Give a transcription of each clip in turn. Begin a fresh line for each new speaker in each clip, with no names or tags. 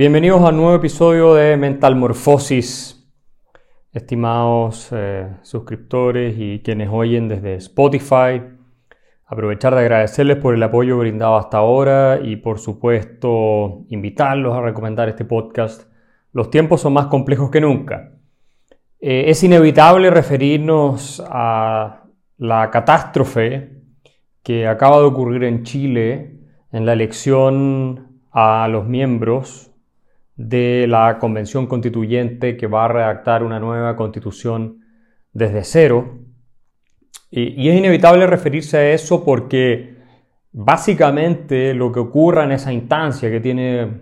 Bienvenidos a un nuevo episodio de Mental Morfosis, estimados eh, suscriptores y quienes oyen desde Spotify. Aprovechar de agradecerles por el apoyo brindado hasta ahora y por supuesto invitarlos a recomendar este podcast. Los tiempos son más complejos que nunca. Eh, es inevitable referirnos a la catástrofe que acaba de ocurrir en Chile en la elección a los miembros de la Convención Constituyente que va a redactar una nueva constitución desde cero. Y, es inevitable referirse a eso porque básicamente lo que ocurra en esa instancia que tiene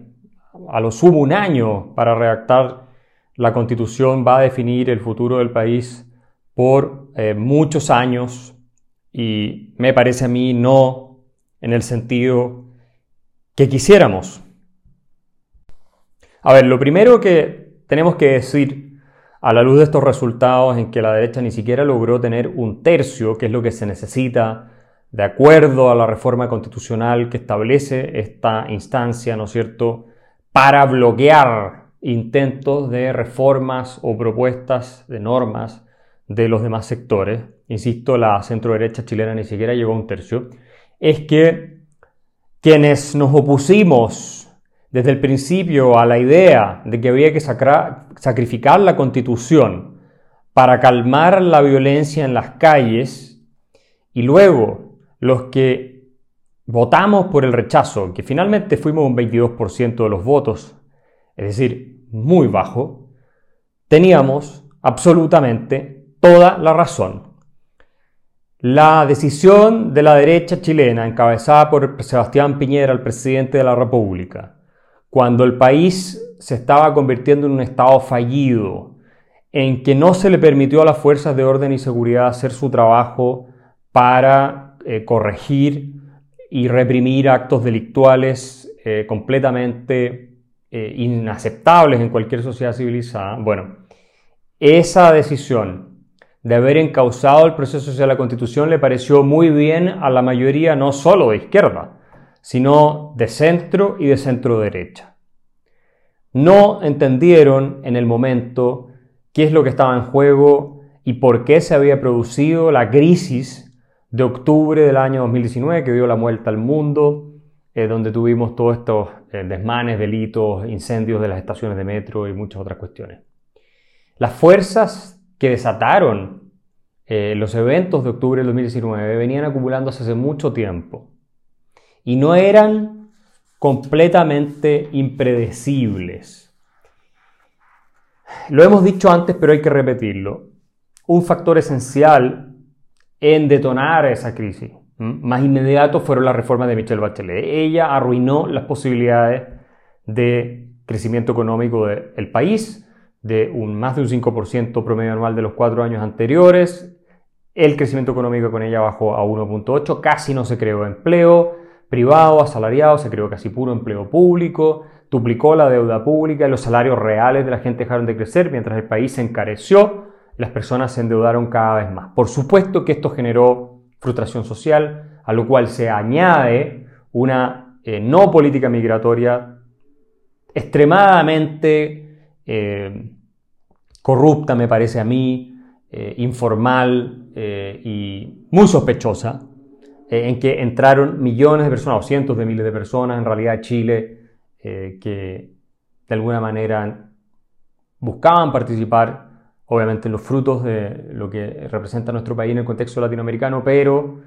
a lo sumo un año para redactar la constitución va a definir el futuro del país por eh, muchos años y me parece a mí no en el sentido que quisiéramos. A ver, lo primero que tenemos que decir a la luz de estos resultados en que la derecha ni siquiera logró tener un tercio, que es lo que se necesita de acuerdo a la reforma constitucional que establece esta instancia, ¿no es cierto?, para bloquear intentos de reformas o propuestas de normas de los demás sectores. Insisto, la centro derecha chilena ni siquiera llegó a un tercio. Es que quienes nos opusimos desde el principio a la idea de que había que sacrificar la constitución para calmar la violencia en las calles y luego los que votamos por el rechazo, que finalmente fuimos un 22% de los votos, es decir, muy bajo, teníamos absolutamente toda la razón. La decisión de la derecha chilena, encabezada por Sebastián Piñera, el presidente de la República, cuando el país se estaba convirtiendo en un estado fallido, en que no se le permitió a las fuerzas de orden y seguridad hacer su trabajo para eh, corregir y reprimir actos delictuales eh, completamente eh, inaceptables en cualquier sociedad civilizada. Bueno, esa decisión de haber encausado el proceso de la Constitución le pareció muy bien a la mayoría no solo de izquierda, sino de centro y de centro derecha. No entendieron en el momento qué es lo que estaba en juego y por qué se había producido la crisis de octubre del año 2019 que dio la vuelta al mundo, eh, donde tuvimos todos estos eh, desmanes, delitos, incendios de las estaciones de metro y muchas otras cuestiones. Las fuerzas que desataron eh, los eventos de octubre del 2019 venían acumulándose hace mucho tiempo y no eran completamente impredecibles. Lo hemos dicho antes, pero hay que repetirlo. Un factor esencial en detonar esa crisis más inmediato fueron las reformas de Michelle Bachelet. Ella arruinó las posibilidades de crecimiento económico del país, de un más de un 5% promedio anual de los cuatro años anteriores. El crecimiento económico con ella bajó a 1.8, casi no se creó empleo, privado, asalariado, se creó casi puro empleo público, duplicó la deuda pública los salarios reales de la gente dejaron de crecer mientras el país se encareció, las personas se endeudaron cada vez más. Por supuesto que esto generó frustración social, a lo cual se añade una eh, no política migratoria extremadamente eh, corrupta, me parece a mí, eh, informal y muy sospechosa, eh, en que entraron millones de personas o cientos de miles de personas, en realidad Chile, eh, que de alguna manera buscaban participar, obviamente, en los frutos de lo que representa nuestro país en el contexto latinoamericano, pero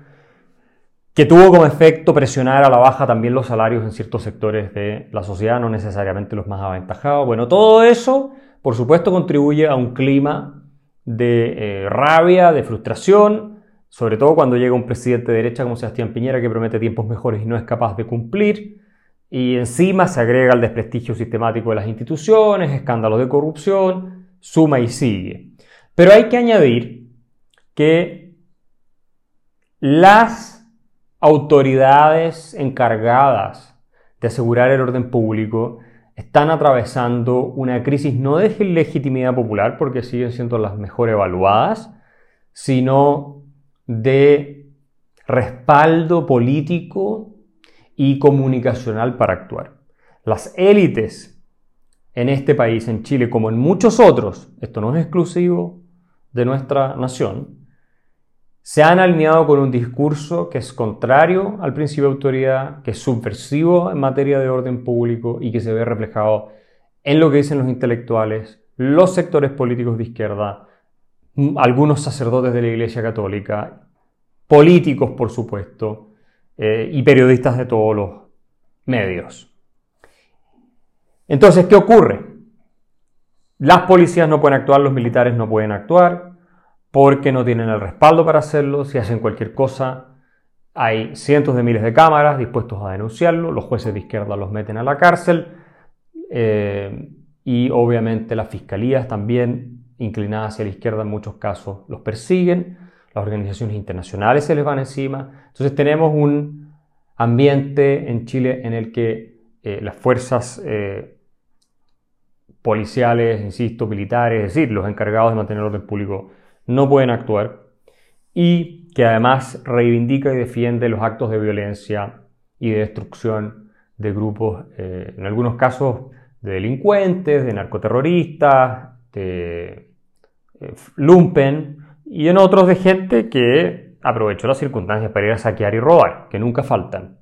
que tuvo como efecto presionar a la baja también los salarios en ciertos sectores de la sociedad, no necesariamente los más aventajados. Bueno, todo eso, por supuesto, contribuye a un clima de eh, rabia, de frustración, sobre todo cuando llega un presidente de derecha como Sebastián Piñera que promete tiempos mejores y no es capaz de cumplir. Y encima se agrega el desprestigio sistemático de las instituciones, escándalos de corrupción, suma y sigue. Pero hay que añadir que las autoridades encargadas de asegurar el orden público están atravesando una crisis no de legitimidad popular, porque siguen siendo las mejor evaluadas, sino de respaldo político y comunicacional para actuar. Las élites en este país, en Chile, como en muchos otros, esto no es exclusivo de nuestra nación, se han alineado con un discurso que es contrario al principio de autoridad, que es subversivo en materia de orden público y que se ve reflejado en lo que dicen los intelectuales, los sectores políticos de izquierda, algunos sacerdotes de la Iglesia Católica, políticos, por supuesto, eh, y periodistas de todos los medios. Entonces, ¿qué ocurre? Las policías no pueden actuar, los militares no pueden actuar, porque no tienen el respaldo para hacerlo. Si hacen cualquier cosa, hay cientos de miles de cámaras dispuestos a denunciarlo, los jueces de izquierda los meten a la cárcel eh, y obviamente las fiscalías también inclinadas hacia la izquierda en muchos casos los persiguen, las organizaciones internacionales se les van encima. Entonces tenemos un ambiente en Chile en el que eh, las fuerzas eh, policiales, insisto, militares, es decir, los encargados de mantener el orden público, no pueden actuar y que además reivindica y defiende los actos de violencia y de destrucción de grupos, eh, en algunos casos de delincuentes, de narcoterroristas, de lumpen y en otros de gente que aprovechó las circunstancias para ir a saquear y robar, que nunca faltan.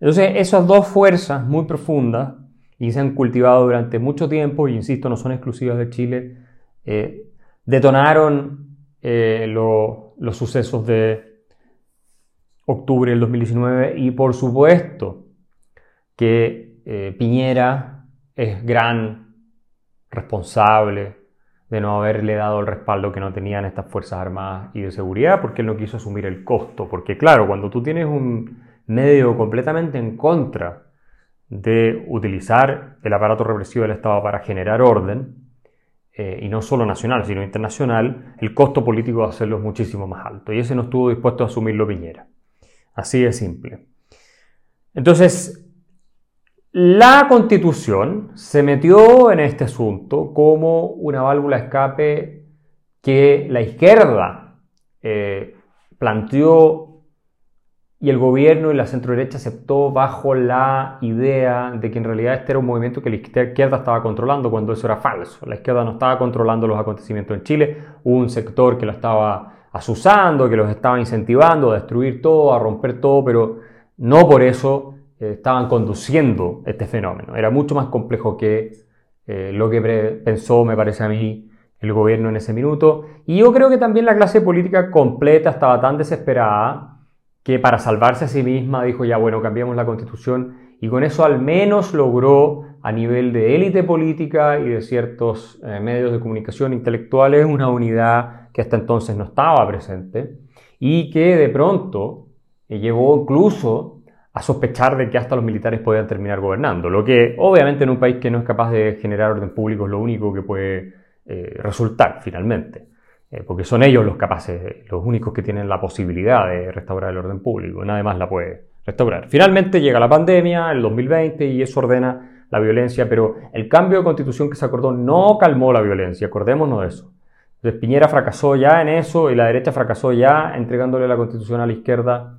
Entonces, esas dos fuerzas muy profundas y se han cultivado durante mucho tiempo, y insisto, no son exclusivas de Chile, eh, detonaron eh, los sucesos de octubre del 2019 y por supuesto que eh, Piñera es gran responsable de no haberle dado el respaldo que no tenían estas Fuerzas Armadas y de seguridad porque él no quiso asumir el costo. Porque claro, cuando tú tienes un medio completamente en contra de utilizar el aparato represivo del Estado para generar orden, eh, y no solo nacional, sino internacional, el costo político de hacerlo es muchísimo más alto. Y ese no estuvo dispuesto a asumirlo Piñera. Así de simple. Entonces, la constitución se metió en este asunto como una válvula escape que la izquierda eh, planteó y el gobierno y la centro-derecha aceptó bajo la idea de que en realidad este era un movimiento que la izquierda estaba controlando cuando eso era falso. La izquierda no estaba controlando los acontecimientos en Chile, hubo un sector que lo estaba asusando, que los estaba incentivando a destruir todo, a romper todo, pero no por eso estaban conduciendo este fenómeno. Era mucho más complejo que eh, lo que pensó, me parece a mí, el gobierno en ese minuto. Y yo creo que también la clase política completa estaba tan desesperada que para salvarse a sí misma dijo ya bueno, cambiamos la constitución y con eso al menos logró a nivel de élite política y de ciertos eh, medios de comunicación intelectuales una unidad que hasta entonces no estaba presente y que de pronto eh, llegó incluso a sospechar de que hasta los militares podían terminar gobernando, lo que obviamente en un país que no es capaz de generar orden público es lo único que puede eh, resultar finalmente. Eh, porque son ellos los capaces, los únicos que tienen la posibilidad de restaurar el orden público, nadie más la puede restaurar. Finalmente llega la pandemia, el 2020, y eso ordena la violencia, pero el cambio de constitución que se acordó no calmó la violencia, acordémonos de eso. Entonces Piñera fracasó ya en eso y la derecha fracasó ya entregándole la constitución a la izquierda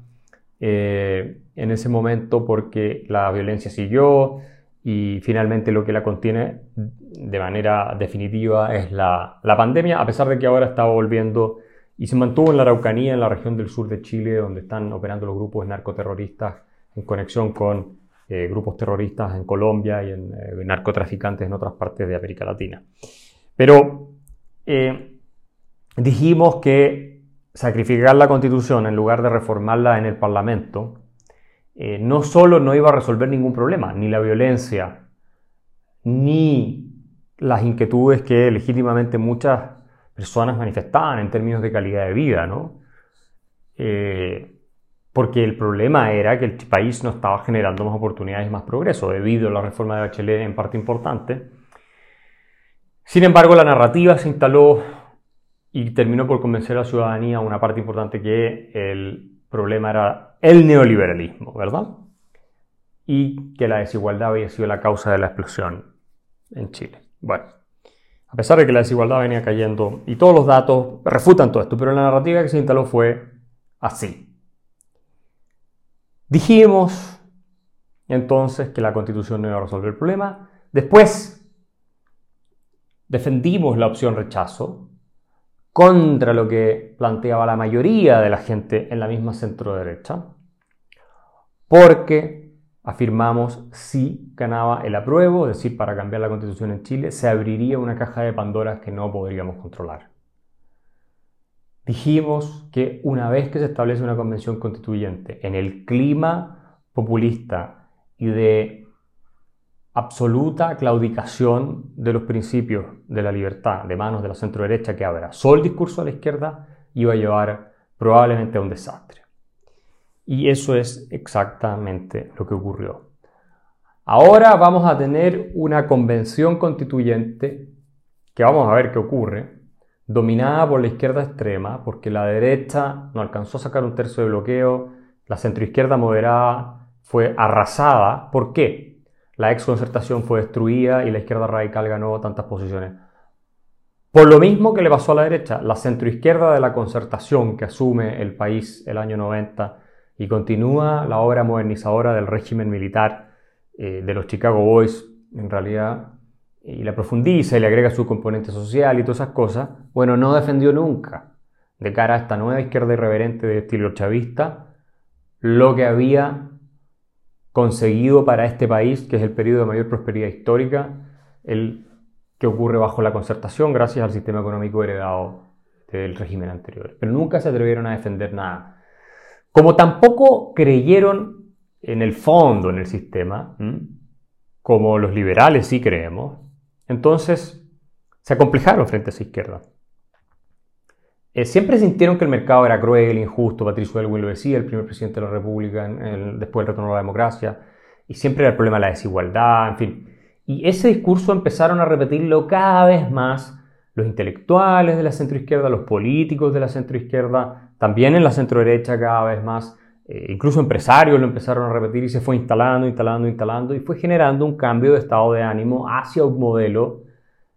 eh, en ese momento porque la violencia siguió, y finalmente lo que la contiene de manera definitiva es la, pandemia, a pesar de que ahora está volviendo y se mantuvo en la Araucanía, en la región del sur de Chile, donde están operando los grupos narcoterroristas en conexión con eh, grupos terroristas en Colombia y en eh, narcotraficantes en otras partes de América Latina. Pero eh, dijimos que sacrificar la constitución en lugar de reformarla en el Parlamento eh, no solo no iba a resolver ningún problema, ni la violencia, ni las inquietudes que legítimamente muchas personas manifestaban en términos de calidad de vida, ¿no? Eh, porque el problema era que el país no estaba generando más oportunidades y más progreso debido a la reforma de Bachelet en parte importante. Sin embargo, la narrativa se instaló y terminó por convencer a la ciudadanía, una parte importante, que el problema era el neoliberalismo, ¿verdad? Y que la desigualdad había sido la causa de la explosión en Chile. Bueno, a pesar de que la desigualdad venía cayendo y todos los datos refutan todo esto, pero la narrativa que se instaló fue así. Dijimos entonces que la constitución no iba a resolver el problema. Después defendimos la opción rechazo contra lo que planteaba la mayoría de la gente en la misma centro derecha, porque afirmamos si ganaba el apruebo, es decir, para cambiar la constitución en Chile, se abriría una caja de Pandora que no podríamos controlar. Dijimos que una vez que se establece una convención constituyente en el clima populista y de absoluta claudicación de los principios de la libertad de manos de la centro derecha que abrazó el discurso a la izquierda iba a llevar probablemente a un desastre. Y eso es exactamente lo que ocurrió. Ahora vamos a tener una convención constituyente que vamos a ver qué ocurre, dominada por la izquierda extrema, porque la derecha no alcanzó a sacar un tercio de bloqueo, la centroizquierda moderada fue arrasada. ¿Por qué? La ex concertación fue destruida y la izquierda radical ganó tantas posiciones. Por lo mismo que le pasó a la derecha, la centroizquierda de la concertación que asume el país el año 90 y continúa la obra modernizadora del régimen militar eh, de los Chicago Boys, en realidad, y la profundiza y le agrega su componente social y todas esas cosas, bueno, no defendió nunca, de cara a esta nueva izquierda irreverente de estilo chavista, lo que había conseguido para este país, que es el periodo de mayor prosperidad histórica, el que ocurre bajo la concertación gracias al sistema económico heredado del régimen anterior. Pero nunca se atrevieron a defender nada. Como tampoco creyeron en el fondo en el sistema, como los liberales sí creemos, entonces se acomplejaron frente a esa izquierda. Eh, siempre sintieron que el mercado era cruel, injusto, Patricio Elwin lo decía, el primer presidente de la República después del retorno a la democracia, y siempre era el problema de la desigualdad, en fin. Y ese discurso empezaron a repetirlo cada vez más los intelectuales de la centroizquierda, los políticos de la centroizquierda, también en la centroderecha cada vez más, eh, incluso empresarios lo empezaron a repetir y se fue instalando, instalando, instalando y fue generando un cambio de estado de ánimo hacia un modelo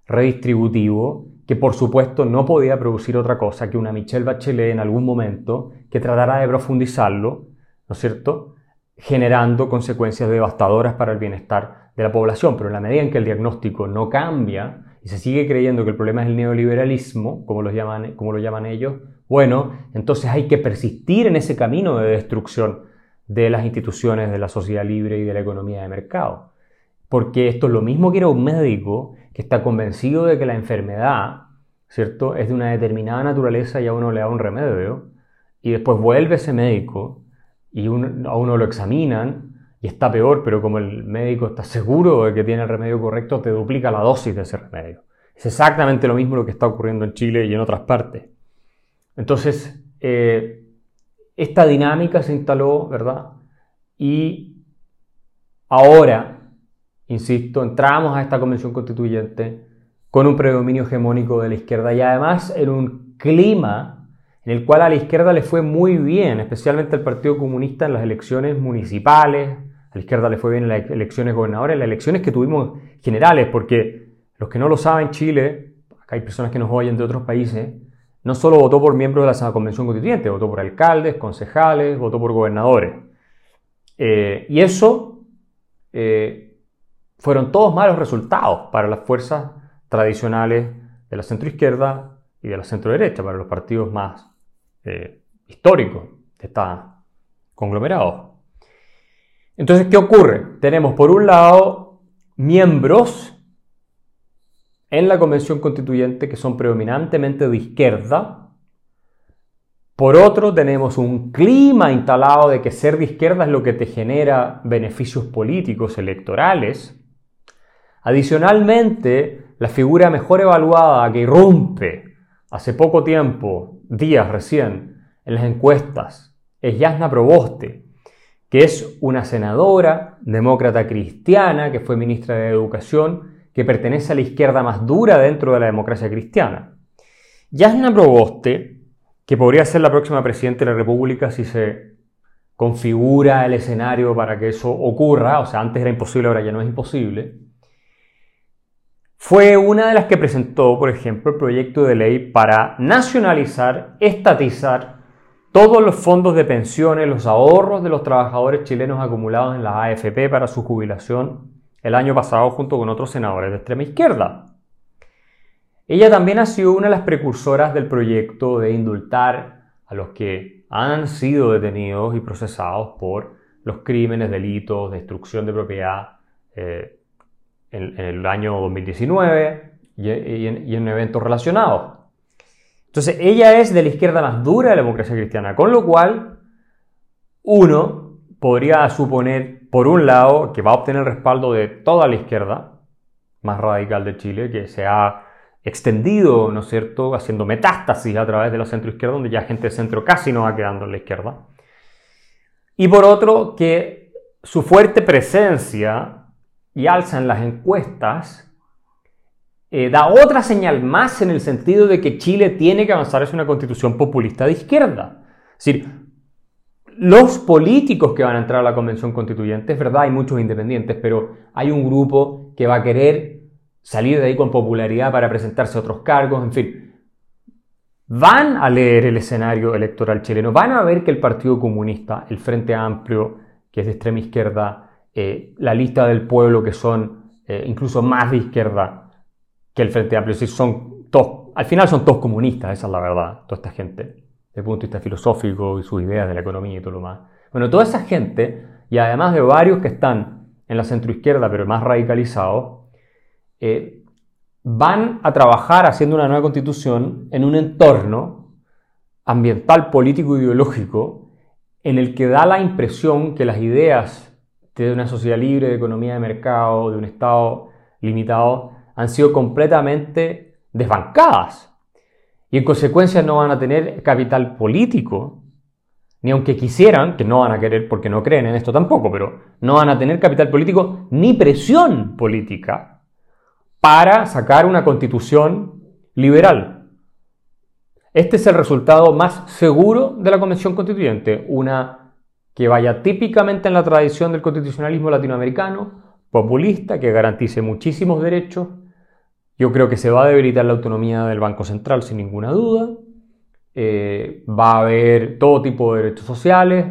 redistributivo que por supuesto no podía producir otra cosa que una Michelle Bachelet en algún momento que tratara de profundizarlo, ¿no es cierto?, generando consecuencias devastadoras para el bienestar de la población. Pero en la medida en que el diagnóstico no cambia y se sigue creyendo que el problema es el neoliberalismo, como lo llaman, llaman ellos, bueno, entonces hay que persistir en ese camino de destrucción de las instituciones de la sociedad libre y de la economía de mercado. Porque esto es lo mismo que era un médico que está convencido de que la enfermedad, ¿cierto?, es de una determinada naturaleza y a uno le da un remedio, y después vuelve ese médico y a uno lo examinan y está peor, pero como el médico está seguro de que tiene el remedio correcto, te duplica la dosis de ese remedio. Es exactamente lo mismo lo que está ocurriendo en Chile y en otras partes. Entonces, eh, esta dinámica se instaló, ¿verdad? Y ahora insisto, entramos a esta convención constituyente con un predominio hegemónico de la izquierda y además en un clima en el cual a la izquierda le fue muy bien, especialmente al Partido Comunista en las elecciones municipales, a la izquierda le fue bien en las elecciones gobernadores, en las elecciones que tuvimos generales, porque los que no lo saben, Chile, acá hay personas que nos oyen de otros países, no solo votó por miembros de la Convención Constituyente, votó por alcaldes, concejales, votó por gobernadores. Eh, y eso eh, fueron todos malos resultados para las fuerzas tradicionales de la centroizquierda y de la centroderecha, para los partidos más eh, históricos de esta conglomerados. Entonces, ¿qué ocurre? Tenemos por un lado miembros en la Convención Constituyente que son predominantemente de izquierda. Por otro, tenemos un clima instalado de que ser de izquierda es lo que te genera beneficios políticos electorales. Adicionalmente, la figura mejor evaluada que irrumpe hace poco tiempo, días recién, en las encuestas, es Yasna Proboste, que es una senadora demócrata cristiana que fue ministra de Educación, que pertenece a la izquierda más dura dentro de la democracia cristiana. Yasna Proboste, que podría ser la próxima presidenta de la República si se configura el escenario para que eso ocurra, o sea, antes era imposible, ahora ya no es imposible, fue una de las que presentó, por ejemplo, el proyecto de ley para nacionalizar, estatizar todos los fondos de pensiones, los ahorros de los trabajadores chilenos acumulados en la AFP para su jubilación el año pasado junto con otros senadores de extrema izquierda. ella también ha sido una de las precursoras del proyecto de indultar a los que han sido detenidos y procesados por los crímenes, delitos, destrucción de propiedad eh, en, el año 2019 y, en, eventos relacionados. Entonces, ella es de la izquierda más dura de la democracia cristiana, con lo cual uno podría suponer, por un lado, que va a obtener el respaldo de toda la izquierda más radical de Chile, que se ha extendido, ¿no es cierto?, haciendo metástasis a través de la centro-izquierda, donde ya gente de centro casi no va quedando en la izquierda. Y por otro, que su fuerte presencia y alza en las encuestas eh, da otra señal más en el sentido de que Chile tiene que avanzar hacia una constitución populista de izquierda. Es decir, los políticos que van a entrar a la convención constituyente, es verdad, hay muchos independientes, pero hay un grupo que va a querer salir de ahí con popularidad para presentarse a otros cargos, en fin. Van a leer el escenario electoral chileno, van a ver que el Partido Comunista, el Frente Amplio, que es de extrema izquierda, eh, la lista del pueblo, que son eh, incluso más de izquierda que el Frente Amplio, es decir, son todos, al final son todos comunistas, esa es la verdad, toda esta gente desde el punto de vista filosófico y sus ideas de la economía y todo lo más. Bueno, toda esa gente, y además de varios que están en la centroizquierda pero más radicalizados, eh, van a trabajar haciendo una nueva constitución en un entorno ambiental, político, ideológico, en el que da la impresión que las ideas de una sociedad libre, de economía de mercado, de un Estado limitado, han sido completamente desbancadas y en consecuencia no van a tener capital político, ni aunque quisieran, que no van a querer porque no creen en esto tampoco, pero no van a tener capital político ni presión política para sacar una constitución liberal. Este es el resultado más seguro de la Convención Constituyente, una que vaya típicamente en la tradición del constitucionalismo latinoamericano, populista, que garantice muchísimos derechos, yo creo que se va a debilitar la autonomía del Banco Central sin ninguna duda. Eh, va a haber todo tipo de derechos sociales.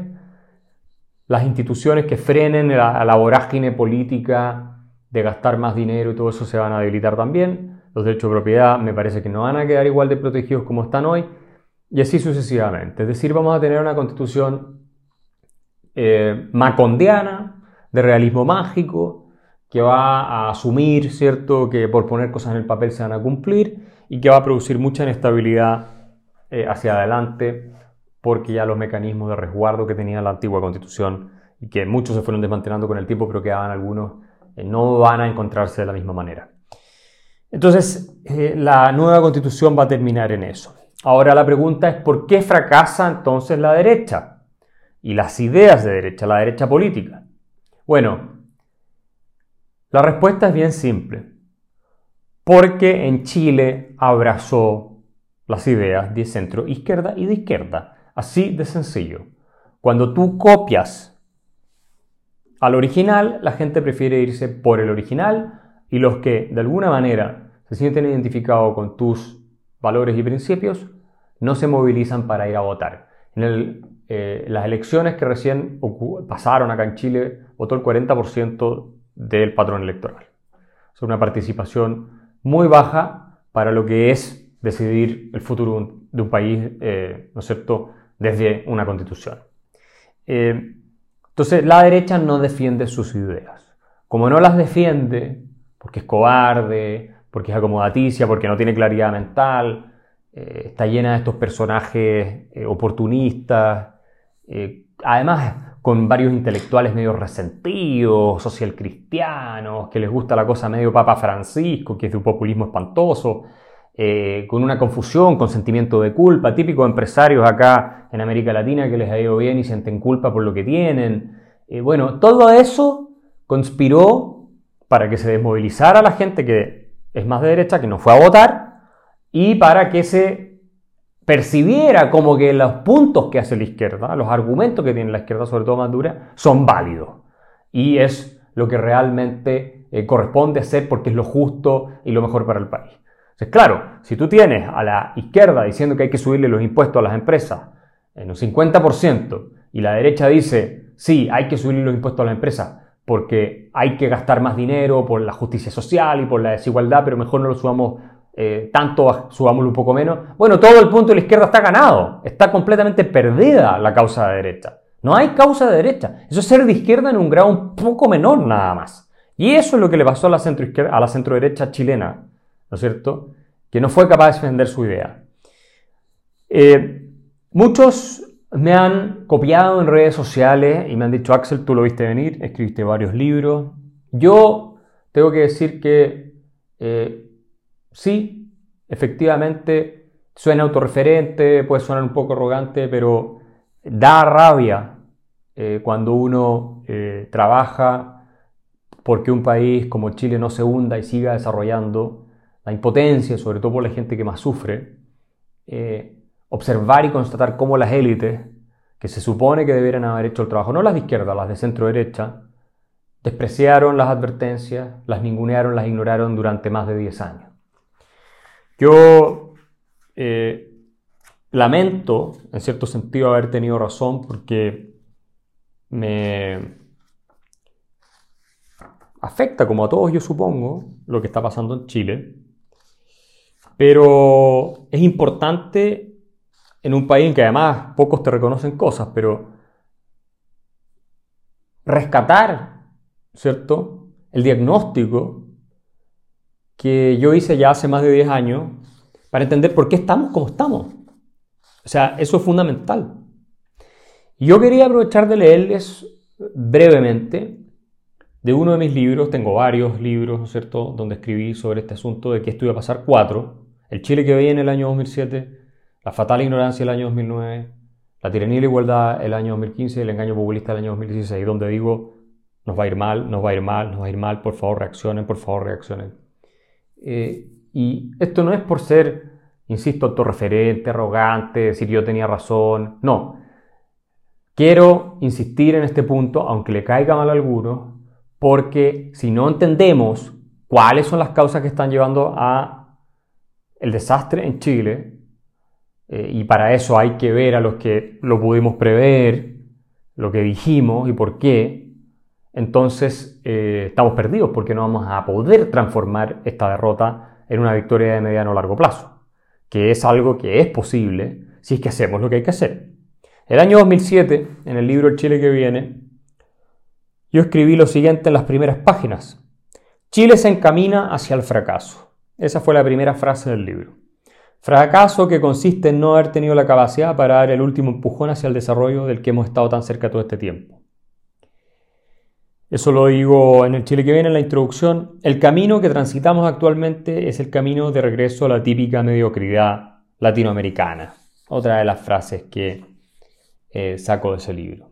Las instituciones que frenen la, la vorágine política de gastar más dinero y todo eso se van a debilitar también. Los derechos de propiedad me parece que no van a quedar igual de protegidos como están hoy. Y así sucesivamente. Es decir, vamos a tener una constitución eh, macondiana, de realismo mágico, que va a asumir, ¿cierto?, que por poner cosas en el papel se van a cumplir y que va a producir mucha inestabilidad eh, hacia adelante porque ya los mecanismos de resguardo que tenía la antigua constitución y que muchos se fueron desmantelando con el tiempo, pero quedaban algunos, eh, no van a encontrarse de la misma manera. Entonces, la nueva constitución va a terminar en eso. Ahora la pregunta es, ¿por qué fracasa entonces la derecha? Y las ideas de derecha, la derecha política. Bueno, la respuesta es bien simple. Porque en Chile abrazó las ideas de centro izquierda y de izquierda. Así de sencillo. Cuando tú copias al original, la gente prefiere irse por el original y los que de alguna manera se sienten identificados con tus valores y principios no se movilizan para ir a votar. En eh, las elecciones que recién pasaron acá en Chile, votó el 40% del patrón electoral. Es una participación muy baja para lo que es decidir el futuro de un país, eh, ¿no es desde una constitución. Eh, entonces, la derecha no defiende sus ideas. Como no las defiende, porque es cobarde, porque es acomodaticia, porque no tiene claridad mental, está llena de estos personajes oportunistas, además con varios intelectuales medio resentidos, social cristianos, que les gusta la cosa medio Papa Francisco, que es de un populismo espantoso, eh, con una confusión, con sentimiento de culpa, típico de empresarios acá en América Latina que les ha ido bien y sienten culpa por lo que tienen. Eh, bueno, todo eso conspiró para que se desmovilizara la gente que es más de derecha, que no fue a votar, y para que se percibiera como que los puntos que hace la izquierda, los argumentos que tiene la izquierda, sobre todo más dura, son válidos. Y es lo que realmente eh, corresponde hacer porque es lo justo y lo mejor para el país. Entonces, claro, si tú tienes a la izquierda diciendo que hay que subirle los impuestos a las empresas en un 50% y la derecha dice, sí, hay que subirle los impuestos a las empresas porque hay que gastar más dinero por la justicia social y por la desigualdad, pero mejor no lo subamos eh, tanto, subámoslo un poco menos. Bueno, todo el punto de la izquierda está ganado, está completamente perdida la causa de derecha. No hay causa de derecha. Eso es ser de izquierda en un grado un poco menor nada más. Y eso es lo que le pasó a la centro, a la centro derecha chilena, ¿no es cierto? Que no fue capaz de defender su idea. Eh, muchos me han copiado en redes sociales y me han dicho, Axel, tú lo viste venir, escribiste varios libros. Yo tengo que decir que eh, sí, efectivamente, suena autorreferente, puede sonar un poco arrogante, pero da rabia eh, cuando uno eh, trabaja porque un país como Chile no se hunda y siga desarrollando la impotencia, sobre todo por la gente que más sufre observar y constatar cómo las élites, que se supone que debieran haber hecho el trabajo, no las de izquierda, las de centro derecha, despreciaron las advertencias, las ningunearon, las ignoraron durante más de 10 años. Yo eh, lamento, en cierto sentido, haber tenido razón porque me afecta, como a todos yo supongo, lo que está pasando en Chile, pero es importante en un país en que además pocos te reconocen cosas, pero rescatar, ¿cierto? El diagnóstico que yo hice ya hace más de 10 años para entender por qué estamos como estamos. O sea, eso es fundamental. Yo quería aprovechar de leerles brevemente de uno de mis libros, tengo varios libros, ¿cierto?, donde escribí sobre este asunto de que esto iba a pasar cuatro. El Chile que veía en el año 2007, la fatal ignorancia del año 2009, la tiranía y la igualdad el año 2015 y el engaño populista del año 2016, donde digo, nos va a ir mal, nos va a ir mal, nos va a ir mal, por favor reaccionen, por favor reaccionen. Eh, y esto no es por ser, insisto, autorreferente, arrogante, decir yo tenía razón, no. Quiero insistir en este punto, aunque le caiga mal a alguno, porque si no entendemos cuáles son las causas que están llevando a el desastre en Chile, eh, y para eso hay que ver a los que lo pudimos prever, lo que dijimos y por qué. Entonces eh, estamos perdidos porque no vamos a poder transformar esta derrota en una victoria de mediano o largo plazo, que es algo que es posible si es que hacemos lo que hay que hacer. El año 2007, en el libro El Chile que viene, yo escribí lo siguiente en las primeras páginas. Chile se encamina hacia el fracaso. Esa fue la primera frase del libro. Fracaso que consiste en no haber tenido la capacidad para dar el último empujón hacia el desarrollo del que hemos estado tan cerca todo este tiempo. Eso lo digo en el Chile que viene, en la introducción. El camino que transitamos actualmente es el camino de regreso a la típica mediocridad latinoamericana. Otra de las frases que eh, saco de ese libro.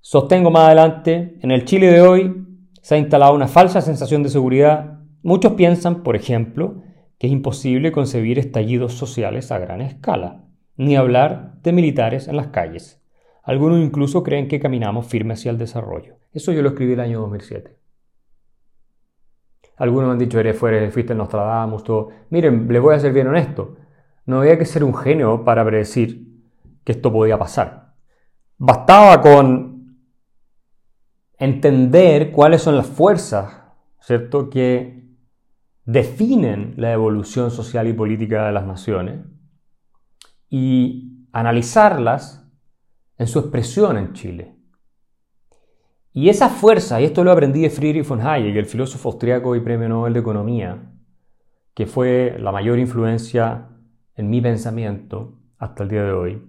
Sostengo más adelante, en el Chile de hoy se ha instalado una falsa sensación de seguridad. Muchos piensan, por ejemplo, que es imposible concebir estallidos sociales a gran escala, ni hablar de militares en las calles. Algunos incluso creen que caminamos firme hacia el desarrollo. Eso yo lo escribí el año 2007. Algunos me han dicho, eres fuera, fuiste el Nostradamus, todo. Miren, les voy a ser bien honesto. No había que ser un genio para predecir que esto podía pasar. Bastaba con entender cuáles son las fuerzas, ¿cierto?, que definen la evolución social y política de las naciones y analizarlas en su expresión en Chile. Y esa fuerza, y esto lo aprendí de Friedrich von Hayek, el filósofo austriaco y premio Nobel de Economía, que fue la mayor influencia en mi pensamiento hasta el día de hoy,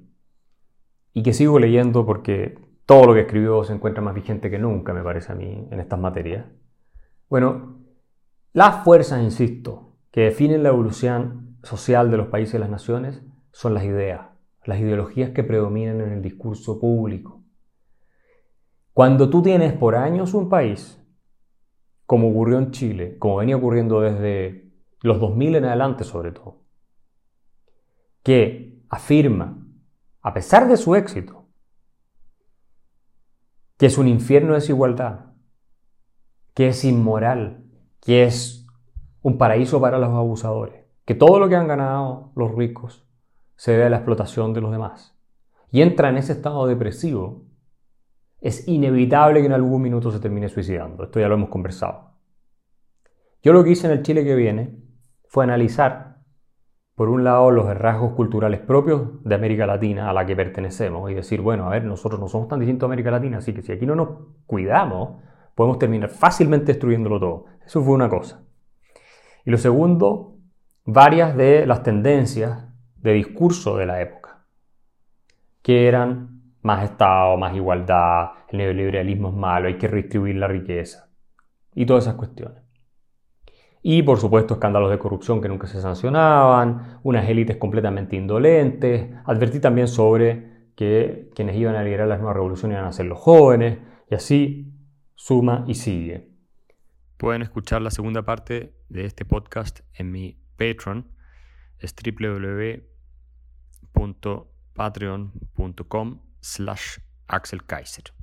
y que sigo leyendo porque todo lo que escribió se encuentra más vigente que nunca, me parece a mí, en estas materias. Bueno, las fuerzas, insisto, que definen la evolución social de los países y las naciones son las ideas, las ideologías que predominan en el discurso público. Cuando tú tienes por años un país, como ocurrió en Chile, como venía ocurriendo desde los 2000 en adelante sobre todo, que afirma, a pesar de su éxito, que es un infierno de desigualdad, que es inmoral, que es un paraíso para los abusadores, que todo lo que han ganado los ricos se debe a la explotación de los demás, y entra en ese estado depresivo, es inevitable que en algún minuto se termine suicidando. Esto ya lo hemos conversado. Yo lo que hice en el Chile que viene fue analizar, por un lado, los rasgos culturales propios de América Latina a la que pertenecemos y decir, bueno, a ver, nosotros no somos tan distintos a América Latina, así que si aquí no nos cuidamos, podemos terminar fácilmente destruyéndolo todo. Eso fue una cosa. Y lo segundo, varias de las tendencias de discurso de la época, que eran más Estado, más igualdad, el neoliberalismo es malo, hay que redistribuir la riqueza y todas esas cuestiones. Y por supuesto escándalos de corrupción que nunca se sancionaban, unas élites completamente indolentes. Advertí también sobre que quienes iban a liderar las nuevas revoluciones iban a ser los jóvenes, y así suma y sigue. Pueden escuchar la segunda parte de este podcast en mi Patreon, es www.patreon.com slash Axel Kaiser.